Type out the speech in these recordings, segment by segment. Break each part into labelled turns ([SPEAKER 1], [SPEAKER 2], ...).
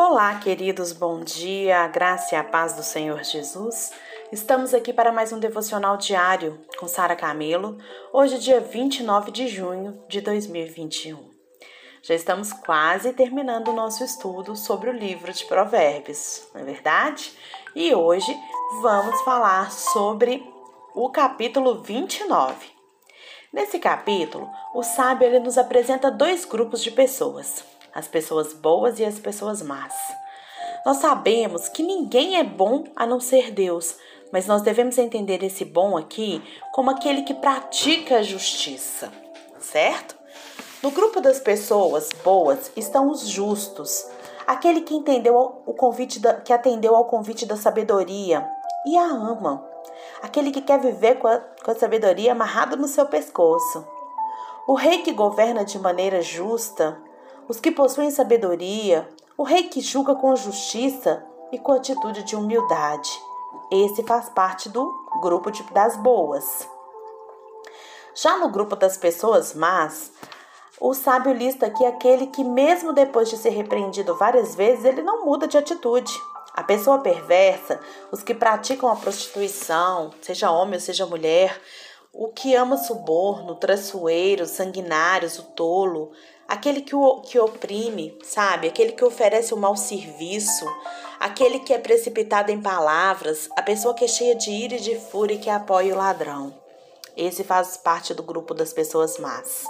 [SPEAKER 1] Olá, queridos, bom dia, a graça e a paz do Senhor Jesus. Estamos aqui para mais um devocional diário com Sara Camelo, hoje, dia 29 de junho de 2021. Já estamos quase terminando o nosso estudo sobre o livro de Provérbios, não é verdade? E hoje vamos falar sobre o capítulo 29. Nesse capítulo, o sábio ele nos apresenta dois grupos de pessoas as pessoas boas e as pessoas más. Nós sabemos que ninguém é bom a não ser Deus, mas nós devemos entender esse bom aqui como aquele que pratica a justiça, certo? No grupo das pessoas boas estão os justos, aquele que entendeu o convite da, que atendeu ao convite da sabedoria e a ama, aquele que quer viver com a, com a sabedoria amarrado no seu pescoço. O rei que governa de maneira justa os que possuem sabedoria, o rei que julga com justiça e com atitude de humildade. Esse faz parte do grupo de, das boas. Já no grupo das pessoas más, o sábio lista aqui aquele que, mesmo depois de ser repreendido várias vezes, ele não muda de atitude. A pessoa perversa, os que praticam a prostituição, seja homem ou seja mulher, o que ama suborno, traiçoeiro, sanguinários, o tolo, aquele que, o, que oprime, sabe? Aquele que oferece um mau serviço, aquele que é precipitado em palavras, a pessoa que é cheia de ira e de fúria e que apoia o ladrão. Esse faz parte do grupo das pessoas más.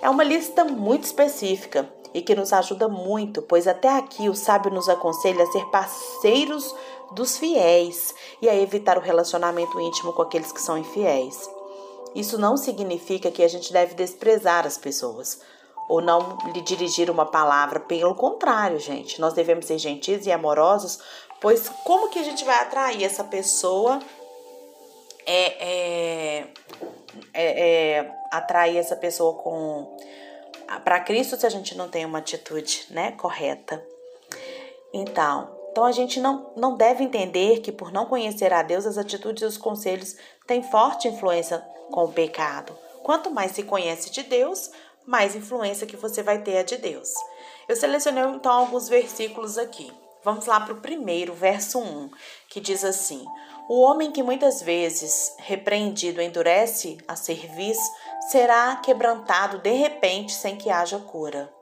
[SPEAKER 1] É uma lista muito específica e que nos ajuda muito, pois até aqui o sábio nos aconselha a ser parceiros dos fiéis e a evitar o relacionamento íntimo com aqueles que são infiéis. Isso não significa que a gente deve desprezar as pessoas ou não lhe dirigir uma palavra. Pelo contrário, gente, nós devemos ser gentis e amorosos, pois como que a gente vai atrair essa pessoa? É, é, é, é atrair essa pessoa com para Cristo se a gente não tem uma atitude, né, correta. Então, então a gente não, não deve entender que por não conhecer a Deus, as atitudes e os conselhos têm forte influência com o pecado. Quanto mais se conhece de Deus, mais influência que você vai ter a de Deus. Eu selecionei então alguns versículos aqui. Vamos lá para o primeiro, verso 1, que diz assim: O homem que muitas vezes repreendido endurece a serviço será quebrantado de repente sem que haja cura.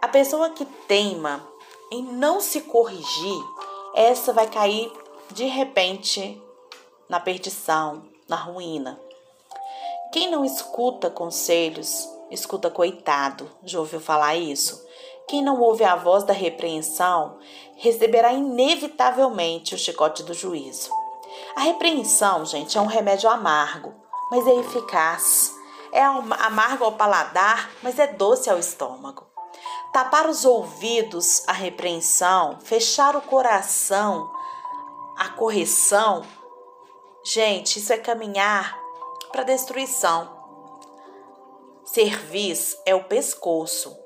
[SPEAKER 1] A pessoa que teima em não se corrigir, essa vai cair de repente na perdição, na ruína. Quem não escuta conselhos, escuta coitado. Já ouviu falar isso? Quem não ouve a voz da repreensão, receberá inevitavelmente o chicote do juízo. A repreensão, gente, é um remédio amargo, mas é eficaz. É amargo ao paladar, mas é doce ao estômago. Tapar os ouvidos à repreensão, fechar o coração à correção, gente, isso é caminhar para destruição. Cerviz é o pescoço.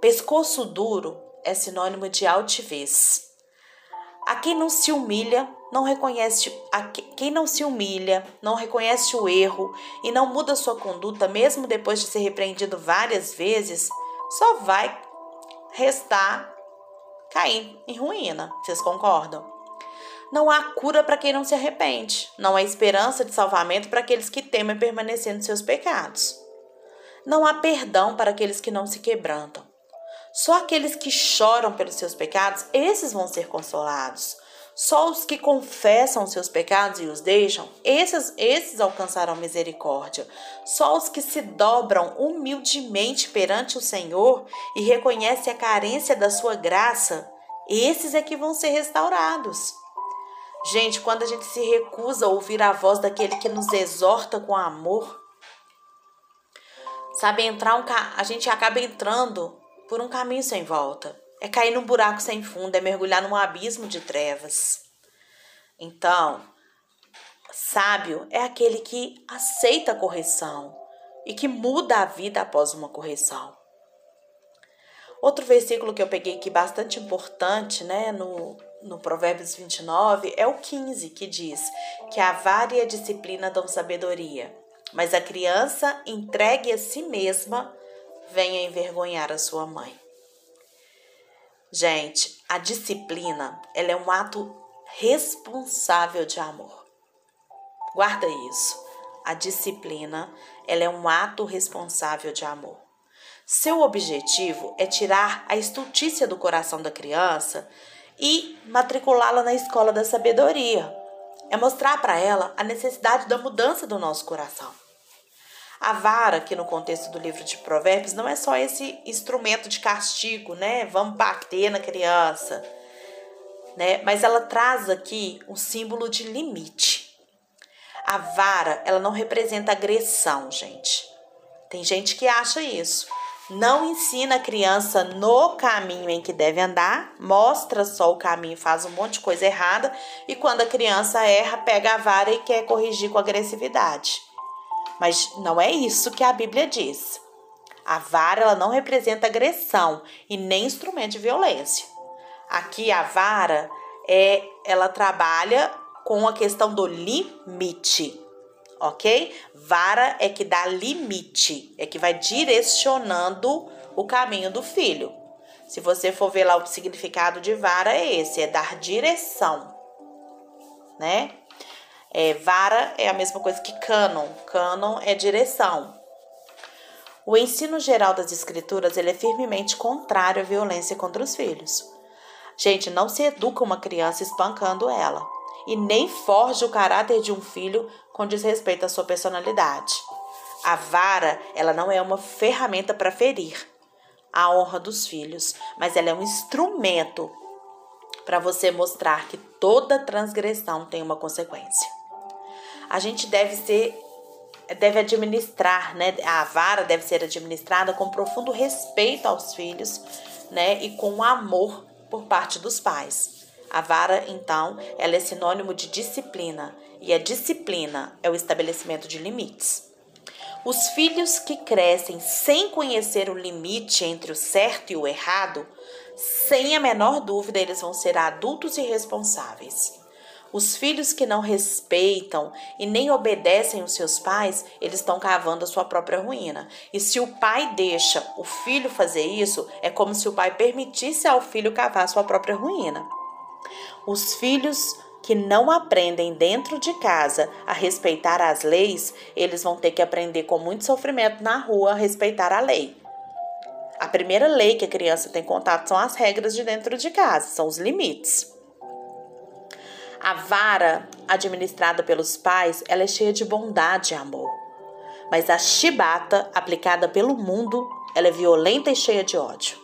[SPEAKER 1] Pescoço duro é sinônimo de altivez. A quem não se humilha, não reconhece a quem não se humilha, não reconhece o erro e não muda sua conduta mesmo depois de ser repreendido várias vezes, só vai restar cair em ruína. Vocês concordam? Não há cura para quem não se arrepende. Não há esperança de salvamento para aqueles que temem permanecer nos seus pecados. Não há perdão para aqueles que não se quebrantam. Só aqueles que choram pelos seus pecados, esses vão ser consolados. Só os que confessam os seus pecados e os deixam, esses, esses alcançarão misericórdia. Só os que se dobram humildemente perante o Senhor e reconhecem a carência da sua graça, esses é que vão ser restaurados. Gente, quando a gente se recusa a ouvir a voz daquele que nos exorta com amor, sabe, entrar um a gente acaba entrando por um caminho sem volta. É cair num buraco sem fundo, é mergulhar num abismo de trevas. Então, sábio é aquele que aceita a correção e que muda a vida após uma correção. Outro versículo que eu peguei aqui bastante importante, né, no no Provérbios 29 é o 15 que diz que a vária disciplina dão sabedoria, mas a criança entregue a si mesma vem a envergonhar a sua mãe. Gente, a disciplina, ela é um ato responsável de amor. Guarda isso. A disciplina, ela é um ato responsável de amor. Seu objetivo é tirar a estultícia do coração da criança e matriculá-la na escola da sabedoria. É mostrar para ela a necessidade da mudança do nosso coração. A vara, que no contexto do livro de Provérbios, não é só esse instrumento de castigo, né? Vamos bater na criança, né? Mas ela traz aqui um símbolo de limite. A vara, ela não representa agressão, gente. Tem gente que acha isso. Não ensina a criança no caminho em que deve andar, mostra só o caminho, faz um monte de coisa errada e quando a criança erra, pega a vara e quer corrigir com agressividade. Mas não é isso que a Bíblia diz. A vara ela não representa agressão e nem instrumento de violência. Aqui a vara é ela trabalha com a questão do limite, ok? Vara é que dá limite, é que vai direcionando o caminho do filho. Se você for ver lá o significado de vara é esse, é dar direção, né? É, vara é a mesma coisa que cânon. Cânon é direção. O ensino geral das escrituras ele é firmemente contrário à violência contra os filhos. Gente, não se educa uma criança espancando ela e nem forja o caráter de um filho com desrespeito à sua personalidade. A vara, ela não é uma ferramenta para ferir a honra dos filhos, mas ela é um instrumento para você mostrar que toda transgressão tem uma consequência a gente deve ser deve administrar, né? A vara deve ser administrada com profundo respeito aos filhos, né? E com amor por parte dos pais. A vara, então, ela é sinônimo de disciplina, e a disciplina é o estabelecimento de limites. Os filhos que crescem sem conhecer o limite entre o certo e o errado, sem a menor dúvida, eles vão ser adultos irresponsáveis. Os filhos que não respeitam e nem obedecem os seus pais, eles estão cavando a sua própria ruína. E se o pai deixa o filho fazer isso, é como se o pai permitisse ao filho cavar a sua própria ruína. Os filhos que não aprendem dentro de casa a respeitar as leis, eles vão ter que aprender com muito sofrimento na rua a respeitar a lei. A primeira lei que a criança tem contato são as regras de dentro de casa, são os limites. A vara administrada pelos pais, ela é cheia de bondade e amor. Mas a chibata aplicada pelo mundo, ela é violenta e cheia de ódio.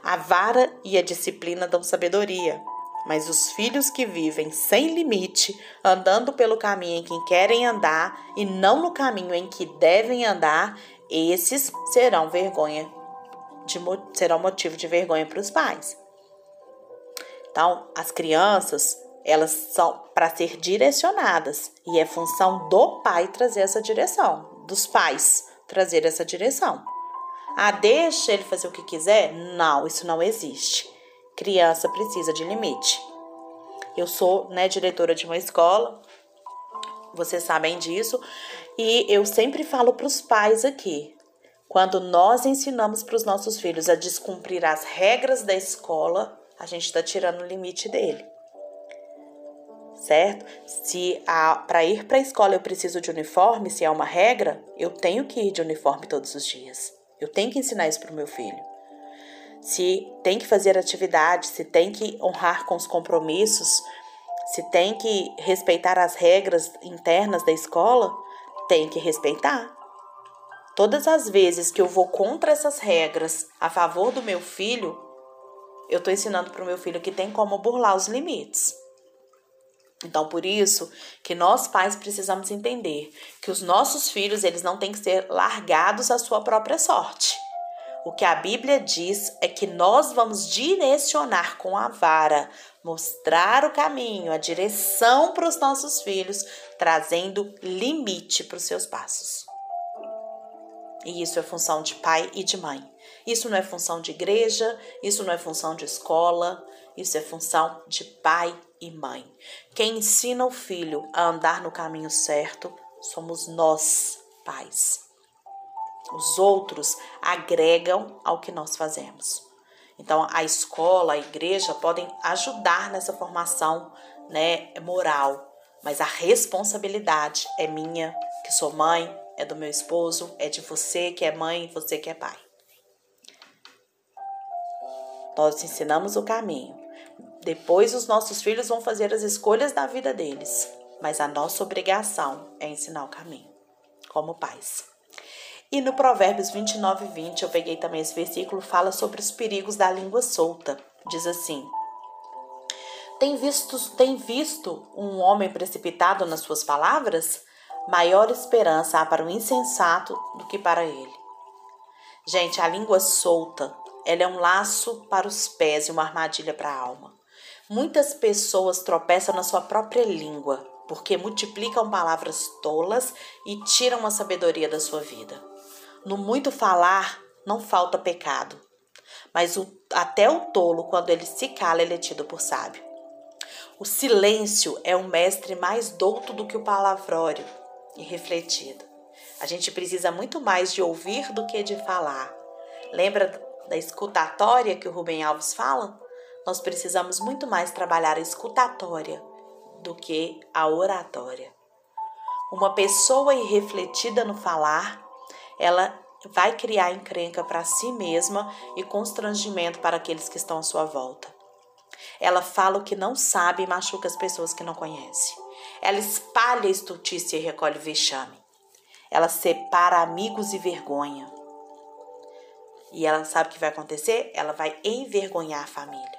[SPEAKER 1] A vara e a disciplina dão sabedoria, mas os filhos que vivem sem limite, andando pelo caminho em que querem andar e não no caminho em que devem andar, esses serão vergonha, de, serão motivo de vergonha para os pais. Então, as crianças, elas são para ser direcionadas e é função do pai trazer essa direção, dos pais trazer essa direção. Ah, deixa ele fazer o que quiser? Não, isso não existe. Criança precisa de limite. Eu sou né, diretora de uma escola, vocês sabem disso, e eu sempre falo para os pais aqui: quando nós ensinamos para os nossos filhos a descumprir as regras da escola, a gente está tirando o limite dele certo? Se para ir para a escola eu preciso de uniforme, se é uma regra, eu tenho que ir de uniforme todos os dias. Eu tenho que ensinar isso para o meu filho. Se tem que fazer atividade, se tem que honrar com os compromissos, se tem que respeitar as regras internas da escola, tem que respeitar. Todas as vezes que eu vou contra essas regras a favor do meu filho, eu estou ensinando para o meu filho que tem como burlar os limites. Então, por isso que nós pais precisamos entender que os nossos filhos, eles não têm que ser largados à sua própria sorte. O que a Bíblia diz é que nós vamos direcionar com a vara, mostrar o caminho, a direção para os nossos filhos, trazendo limite para os seus passos. E isso é função de pai e de mãe. Isso não é função de igreja, isso não é função de escola, isso é função de pai e mãe. Quem ensina o filho a andar no caminho certo somos nós, pais. Os outros agregam ao que nós fazemos. Então, a escola, a igreja podem ajudar nessa formação né, moral, mas a responsabilidade é minha, que sou mãe, é do meu esposo, é de você que é mãe, você que é pai. Nós ensinamos o caminho. Depois os nossos filhos vão fazer as escolhas da vida deles, mas a nossa obrigação é ensinar o caminho, como pais. E no Provérbios 29, 20, eu peguei também esse versículo, fala sobre os perigos da língua solta. Diz assim: Tem visto, tem visto um homem precipitado nas suas palavras? Maior esperança há para o insensato do que para ele. Gente, a língua solta ela é um laço para os pés e uma armadilha para a alma. Muitas pessoas tropeçam na sua própria língua porque multiplicam palavras tolas e tiram a sabedoria da sua vida. No muito falar não falta pecado, mas o, até o tolo, quando ele se cala, ele é tido por sábio. O silêncio é um mestre mais douto do que o palavrório e refletido. A gente precisa muito mais de ouvir do que de falar. Lembra da escutatória que o Rubem Alves fala, nós precisamos muito mais trabalhar a escutatória do que a oratória. Uma pessoa irrefletida no falar, ela vai criar encrenca para si mesma e constrangimento para aqueles que estão à sua volta. Ela fala o que não sabe e machuca as pessoas que não conhece. Ela espalha estultícia e recolhe vexame. Ela separa amigos e vergonha. E ela sabe o que vai acontecer? Ela vai envergonhar a família.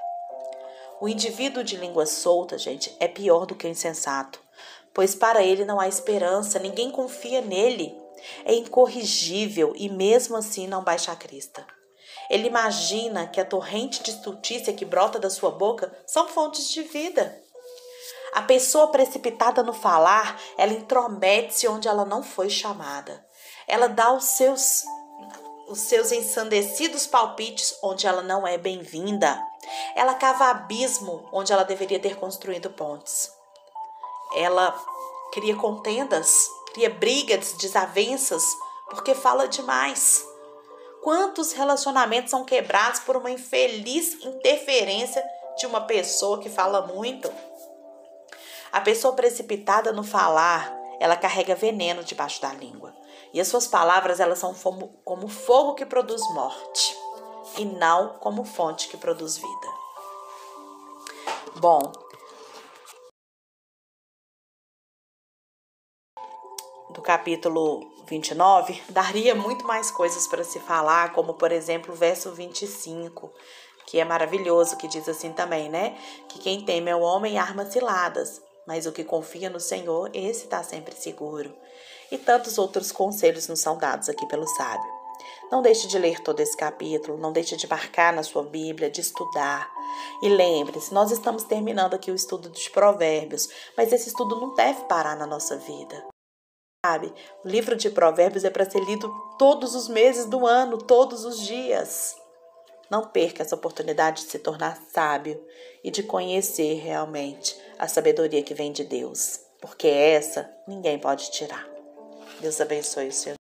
[SPEAKER 1] O indivíduo de língua solta, gente, é pior do que o insensato, pois para ele não há esperança, ninguém confia nele. É incorrigível e mesmo assim não baixa a crista. Ele imagina que a torrente de estultícia que brota da sua boca são fontes de vida. A pessoa precipitada no falar, ela intromete-se onde ela não foi chamada. Ela dá os seus os seus ensandecidos palpites onde ela não é bem-vinda. Ela cava abismo onde ela deveria ter construído pontes. Ela cria contendas, cria brigas, desavenças, porque fala demais. Quantos relacionamentos são quebrados por uma infeliz interferência de uma pessoa que fala muito? A pessoa precipitada no falar, ela carrega veneno debaixo da língua. E as suas palavras, elas são como fogo que produz morte e não como fonte que produz vida. Bom, do capítulo 29, daria muito mais coisas para se falar, como por exemplo o verso 25, que é maravilhoso, que diz assim também, né? Que quem teme é o homem arma ciladas, mas o que confia no Senhor, esse está sempre seguro. E tantos outros conselhos nos são dados aqui pelo sábio. Não deixe de ler todo esse capítulo, não deixe de marcar na sua Bíblia, de estudar. E lembre-se, nós estamos terminando aqui o estudo dos Provérbios, mas esse estudo não deve parar na nossa vida. Sabe, o livro de Provérbios é para ser lido todos os meses do ano, todos os dias. Não perca essa oportunidade de se tornar sábio e de conhecer realmente a sabedoria que vem de Deus, porque essa ninguém pode tirar. Deus abençoe o seu